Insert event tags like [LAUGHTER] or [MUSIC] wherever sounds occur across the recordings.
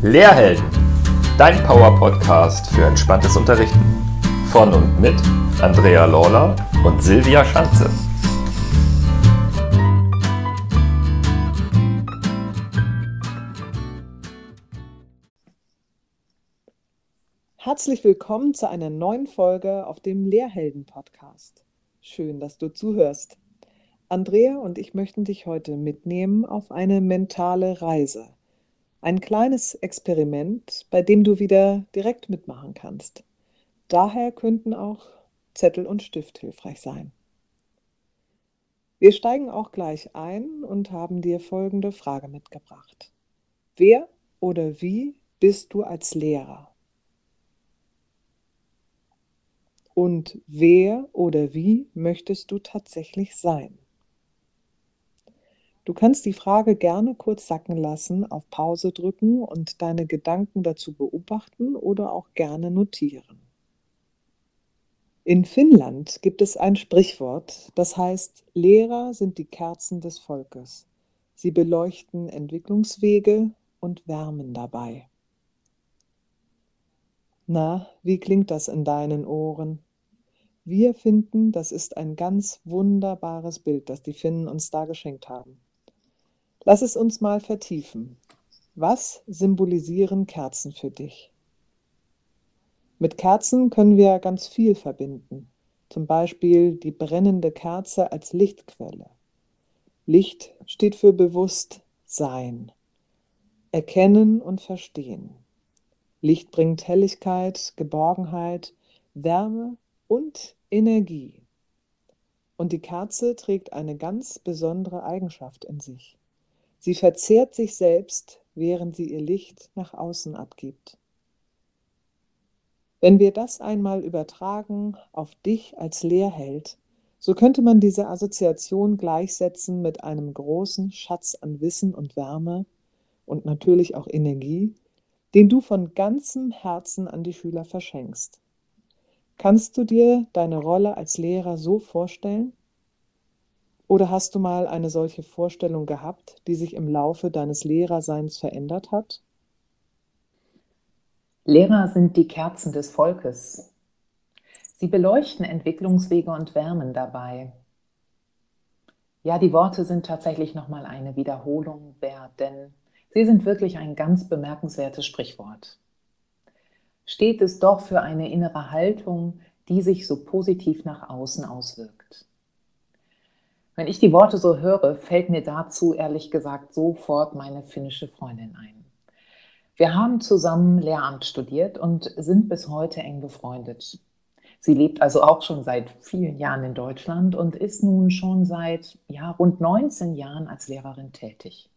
Lehrhelden, dein Power-Podcast für entspanntes Unterrichten. Von und mit Andrea Lawler und Silvia Schanze. Herzlich willkommen zu einer neuen Folge auf dem Lehrhelden-Podcast. Schön, dass du zuhörst. Andrea und ich möchten dich heute mitnehmen auf eine mentale Reise. Ein kleines Experiment, bei dem du wieder direkt mitmachen kannst. Daher könnten auch Zettel und Stift hilfreich sein. Wir steigen auch gleich ein und haben dir folgende Frage mitgebracht. Wer oder wie bist du als Lehrer? Und wer oder wie möchtest du tatsächlich sein? Du kannst die Frage gerne kurz sacken lassen, auf Pause drücken und deine Gedanken dazu beobachten oder auch gerne notieren. In Finnland gibt es ein Sprichwort, das heißt, Lehrer sind die Kerzen des Volkes. Sie beleuchten Entwicklungswege und wärmen dabei. Na, wie klingt das in deinen Ohren? Wir finden, das ist ein ganz wunderbares Bild, das die Finnen uns da geschenkt haben. Lass es uns mal vertiefen. Was symbolisieren Kerzen für dich? Mit Kerzen können wir ganz viel verbinden. Zum Beispiel die brennende Kerze als Lichtquelle. Licht steht für Bewusstsein, Erkennen und Verstehen. Licht bringt Helligkeit, Geborgenheit, Wärme und Energie. Und die Kerze trägt eine ganz besondere Eigenschaft in sich. Sie verzehrt sich selbst, während sie ihr Licht nach außen abgibt. Wenn wir das einmal übertragen auf dich als Lehrheld, so könnte man diese Assoziation gleichsetzen mit einem großen Schatz an Wissen und Wärme und natürlich auch Energie, den du von ganzem Herzen an die Schüler verschenkst. Kannst du dir deine Rolle als Lehrer so vorstellen? Oder hast du mal eine solche Vorstellung gehabt, die sich im Laufe deines Lehrerseins verändert hat? Lehrer sind die Kerzen des Volkes. Sie beleuchten Entwicklungswege und wärmen dabei. Ja, die Worte sind tatsächlich nochmal eine Wiederholung wert, denn sie sind wirklich ein ganz bemerkenswertes Sprichwort steht es doch für eine innere Haltung, die sich so positiv nach außen auswirkt. Wenn ich die Worte so höre, fällt mir dazu ehrlich gesagt sofort meine finnische Freundin ein. Wir haben zusammen Lehramt studiert und sind bis heute eng befreundet. Sie lebt also auch schon seit vielen Jahren in Deutschland und ist nun schon seit ja, rund 19 Jahren als Lehrerin tätig.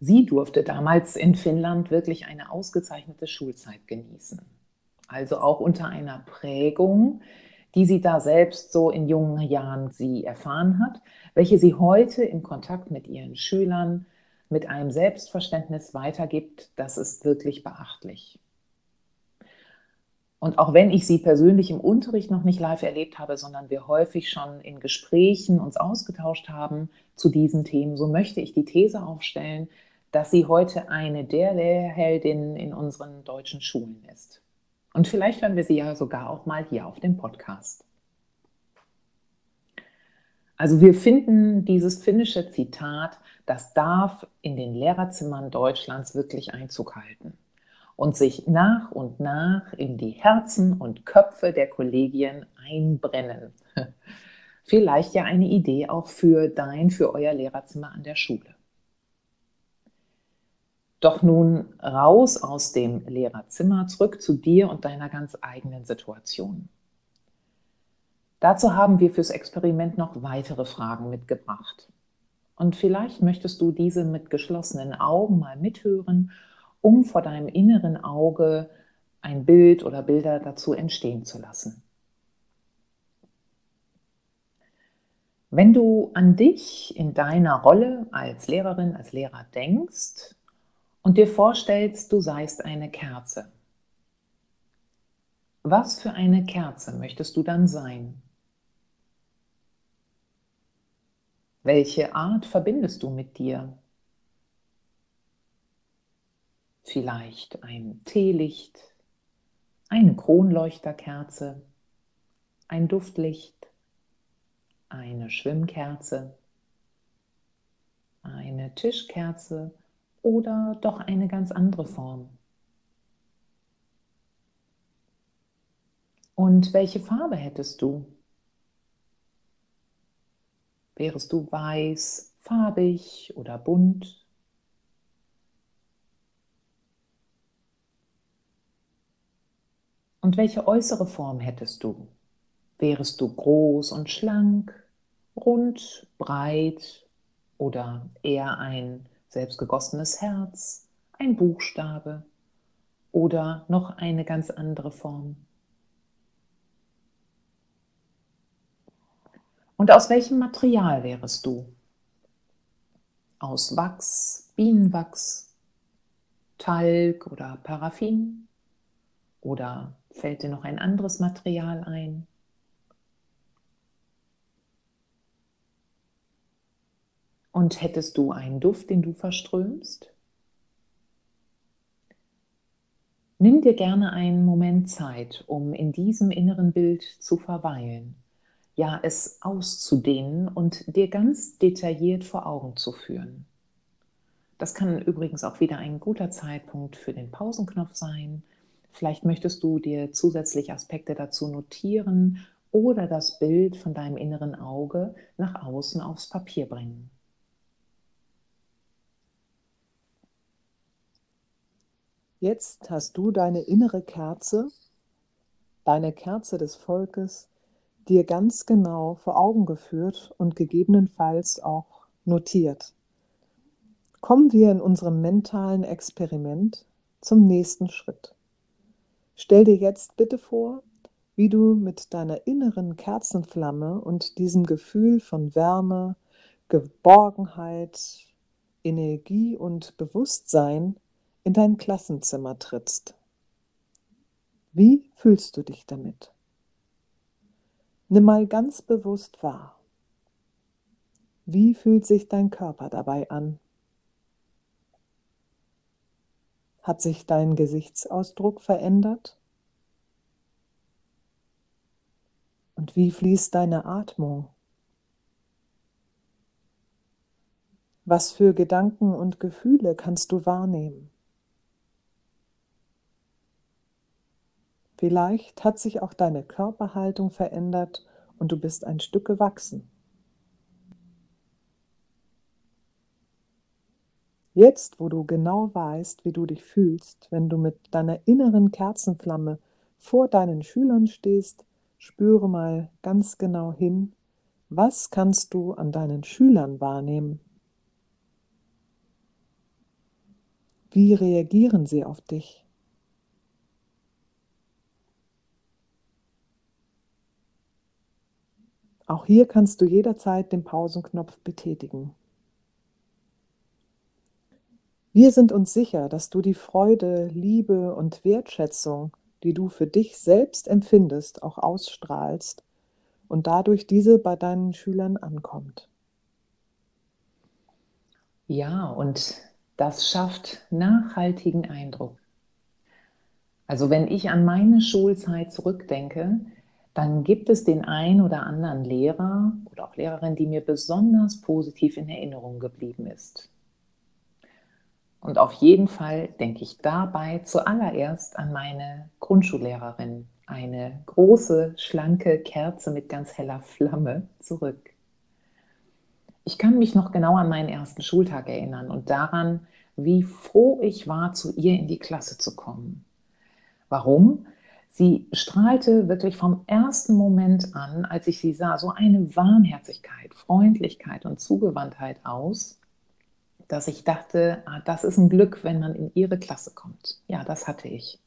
Sie durfte damals in Finnland wirklich eine ausgezeichnete Schulzeit genießen. Also auch unter einer Prägung, die sie da selbst so in jungen Jahren sie erfahren hat, welche sie heute im Kontakt mit ihren Schülern mit einem Selbstverständnis weitergibt, das ist wirklich beachtlich. Und auch wenn ich sie persönlich im Unterricht noch nicht live erlebt habe, sondern wir häufig schon in Gesprächen uns ausgetauscht haben zu diesen Themen, so möchte ich die These aufstellen, dass sie heute eine der Lehrheldinnen in unseren deutschen Schulen ist. Und vielleicht hören wir sie ja sogar auch mal hier auf dem Podcast. Also wir finden dieses finnische Zitat, das darf in den Lehrerzimmern Deutschlands wirklich Einzug halten und sich nach und nach in die Herzen und Köpfe der Kollegien einbrennen. [LAUGHS] Vielleicht ja eine Idee auch für dein, für euer Lehrerzimmer an der Schule. Doch nun raus aus dem Lehrerzimmer, zurück zu dir und deiner ganz eigenen Situation. Dazu haben wir fürs Experiment noch weitere Fragen mitgebracht. Und vielleicht möchtest du diese mit geschlossenen Augen mal mithören, um vor deinem inneren Auge ein Bild oder Bilder dazu entstehen zu lassen. Wenn du an dich in deiner Rolle als Lehrerin, als Lehrer denkst, und dir vorstellst, du seist eine Kerze. Was für eine Kerze möchtest du dann sein? Welche Art verbindest du mit dir? vielleicht ein Teelicht, eine Kronleuchterkerze, ein Duftlicht, eine Schwimmkerze, eine Tischkerze oder doch eine ganz andere Form. Und welche Farbe hättest du? Wärest du weiß, farbig oder bunt? Und welche äußere Form hättest du? Wärest du groß und schlank, rund, breit oder eher ein selbstgegossenes Herz, ein Buchstabe oder noch eine ganz andere Form? Und aus welchem Material wärest du? Aus Wachs, Bienenwachs, Talg oder Paraffin? Oder fällt dir noch ein anderes Material ein? Und hättest du einen Duft, den du verströmst? Nimm dir gerne einen Moment Zeit, um in diesem inneren Bild zu verweilen ja, es auszudehnen und dir ganz detailliert vor Augen zu führen. Das kann übrigens auch wieder ein guter Zeitpunkt für den Pausenknopf sein. Vielleicht möchtest du dir zusätzlich Aspekte dazu notieren oder das Bild von deinem inneren Auge nach außen aufs Papier bringen. Jetzt hast du deine innere Kerze, deine Kerze des Volkes, dir ganz genau vor Augen geführt und gegebenenfalls auch notiert. Kommen wir in unserem mentalen Experiment zum nächsten Schritt. Stell dir jetzt bitte vor, wie du mit deiner inneren Kerzenflamme und diesem Gefühl von Wärme, Geborgenheit, Energie und Bewusstsein in dein Klassenzimmer trittst. Wie fühlst du dich damit? Nimm mal ganz bewusst wahr. Wie fühlt sich dein Körper dabei an? Hat sich dein Gesichtsausdruck verändert? Und wie fließt deine Atmung? Was für Gedanken und Gefühle kannst du wahrnehmen? Vielleicht hat sich auch deine Körperhaltung verändert und du bist ein Stück gewachsen. Jetzt, wo du genau weißt, wie du dich fühlst, wenn du mit deiner inneren Kerzenflamme vor deinen Schülern stehst, spüre mal ganz genau hin, was kannst du an deinen Schülern wahrnehmen? Wie reagieren sie auf dich? Auch hier kannst du jederzeit den Pausenknopf betätigen. Wir sind uns sicher, dass du die Freude, Liebe und Wertschätzung, die du für dich selbst empfindest, auch ausstrahlst und dadurch diese bei deinen Schülern ankommt. Ja, und das schafft nachhaltigen Eindruck. Also wenn ich an meine Schulzeit zurückdenke, dann gibt es den einen oder anderen Lehrer oder auch Lehrerin, die mir besonders positiv in Erinnerung geblieben ist. Und auf jeden Fall denke ich dabei zuallererst an meine Grundschullehrerin, eine große, schlanke Kerze mit ganz heller Flamme zurück. Ich kann mich noch genau an meinen ersten Schultag erinnern und daran, wie froh ich war, zu ihr in die Klasse zu kommen. Warum? Sie strahlte wirklich vom ersten Moment an, als ich sie sah, so eine Warmherzigkeit, Freundlichkeit und Zugewandtheit aus, dass ich dachte, ah, das ist ein Glück, wenn man in ihre Klasse kommt. Ja, das hatte ich.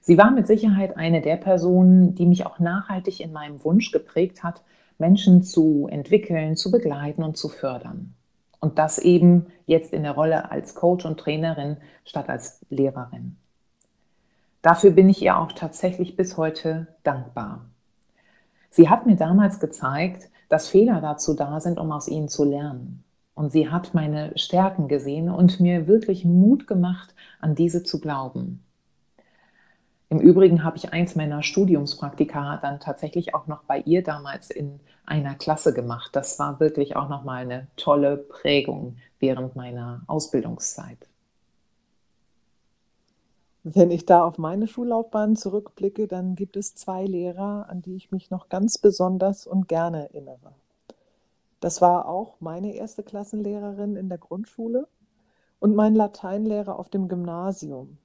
Sie war mit Sicherheit eine der Personen, die mich auch nachhaltig in meinem Wunsch geprägt hat, Menschen zu entwickeln, zu begleiten und zu fördern. Und das eben jetzt in der Rolle als Coach und Trainerin statt als Lehrerin. Dafür bin ich ihr auch tatsächlich bis heute dankbar. Sie hat mir damals gezeigt, dass Fehler dazu da sind, um aus ihnen zu lernen. Und sie hat meine Stärken gesehen und mir wirklich Mut gemacht, an diese zu glauben. Im Übrigen habe ich eins meiner Studiumspraktika dann tatsächlich auch noch bei ihr damals in einer Klasse gemacht. Das war wirklich auch nochmal eine tolle Prägung während meiner Ausbildungszeit. Wenn ich da auf meine Schullaufbahn zurückblicke, dann gibt es zwei Lehrer, an die ich mich noch ganz besonders und gerne erinnere. Das war auch meine erste Klassenlehrerin in der Grundschule und mein Lateinlehrer auf dem Gymnasium.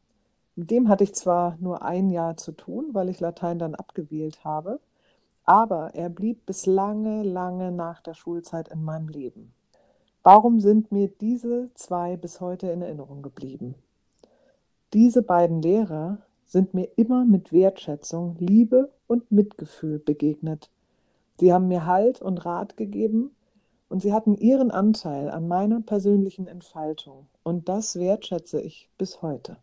Mit dem hatte ich zwar nur ein Jahr zu tun, weil ich Latein dann abgewählt habe, aber er blieb bis lange, lange nach der Schulzeit in meinem Leben. Warum sind mir diese zwei bis heute in Erinnerung geblieben? Diese beiden Lehrer sind mir immer mit Wertschätzung, Liebe und Mitgefühl begegnet. Sie haben mir Halt und Rat gegeben und sie hatten ihren Anteil an meiner persönlichen Entfaltung. Und das wertschätze ich bis heute.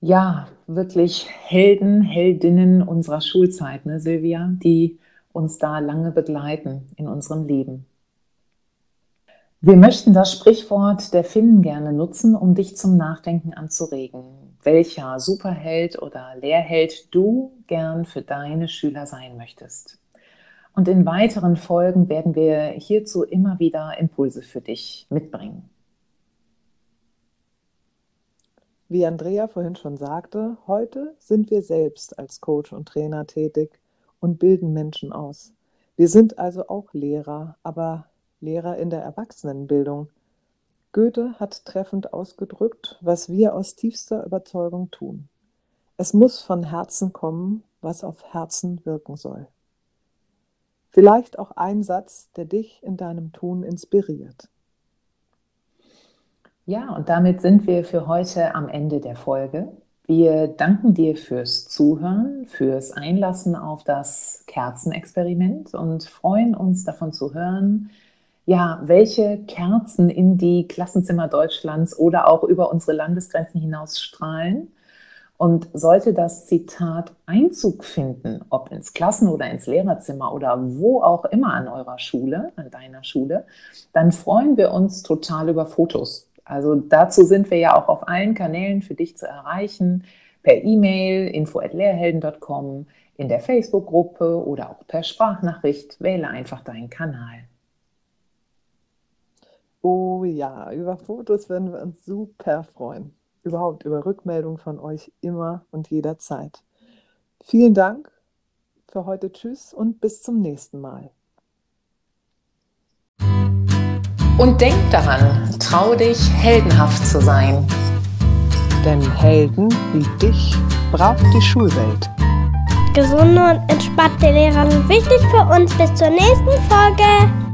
Ja, wirklich Helden, Heldinnen unserer Schulzeit, ne, Silvia, die uns da lange begleiten in unserem Leben. Wir möchten das Sprichwort der Finnen gerne nutzen, um dich zum Nachdenken anzuregen, welcher Superheld oder Lehrheld du gern für deine Schüler sein möchtest. Und in weiteren Folgen werden wir hierzu immer wieder Impulse für dich mitbringen. Wie Andrea vorhin schon sagte, heute sind wir selbst als Coach und Trainer tätig und bilden Menschen aus. Wir sind also auch Lehrer, aber Lehrer in der Erwachsenenbildung. Goethe hat treffend ausgedrückt, was wir aus tiefster Überzeugung tun. Es muss von Herzen kommen, was auf Herzen wirken soll. Vielleicht auch ein Satz, der dich in deinem Tun inspiriert. Ja, und damit sind wir für heute am Ende der Folge. Wir danken dir fürs Zuhören, fürs Einlassen auf das Kerzenexperiment und freuen uns davon zu hören, ja, welche Kerzen in die Klassenzimmer Deutschlands oder auch über unsere Landesgrenzen hinaus strahlen. Und sollte das Zitat Einzug finden, ob ins Klassen- oder ins Lehrerzimmer oder wo auch immer an eurer Schule, an deiner Schule, dann freuen wir uns total über Fotos. Also dazu sind wir ja auch auf allen Kanälen für dich zu erreichen, per E-Mail info@lehrhelden.com, in der Facebook-Gruppe oder auch per Sprachnachricht. Wähle einfach deinen Kanal. Oh ja, über Fotos würden wir uns super freuen. Überhaupt über Rückmeldungen von euch immer und jederzeit. Vielen Dank für heute. Tschüss und bis zum nächsten Mal. Und denk daran, trau dich, heldenhaft zu sein. Denn Helden wie dich braucht die Schulwelt. Gesunde und entspannte Lehrer sind wichtig für uns. Bis zur nächsten Folge.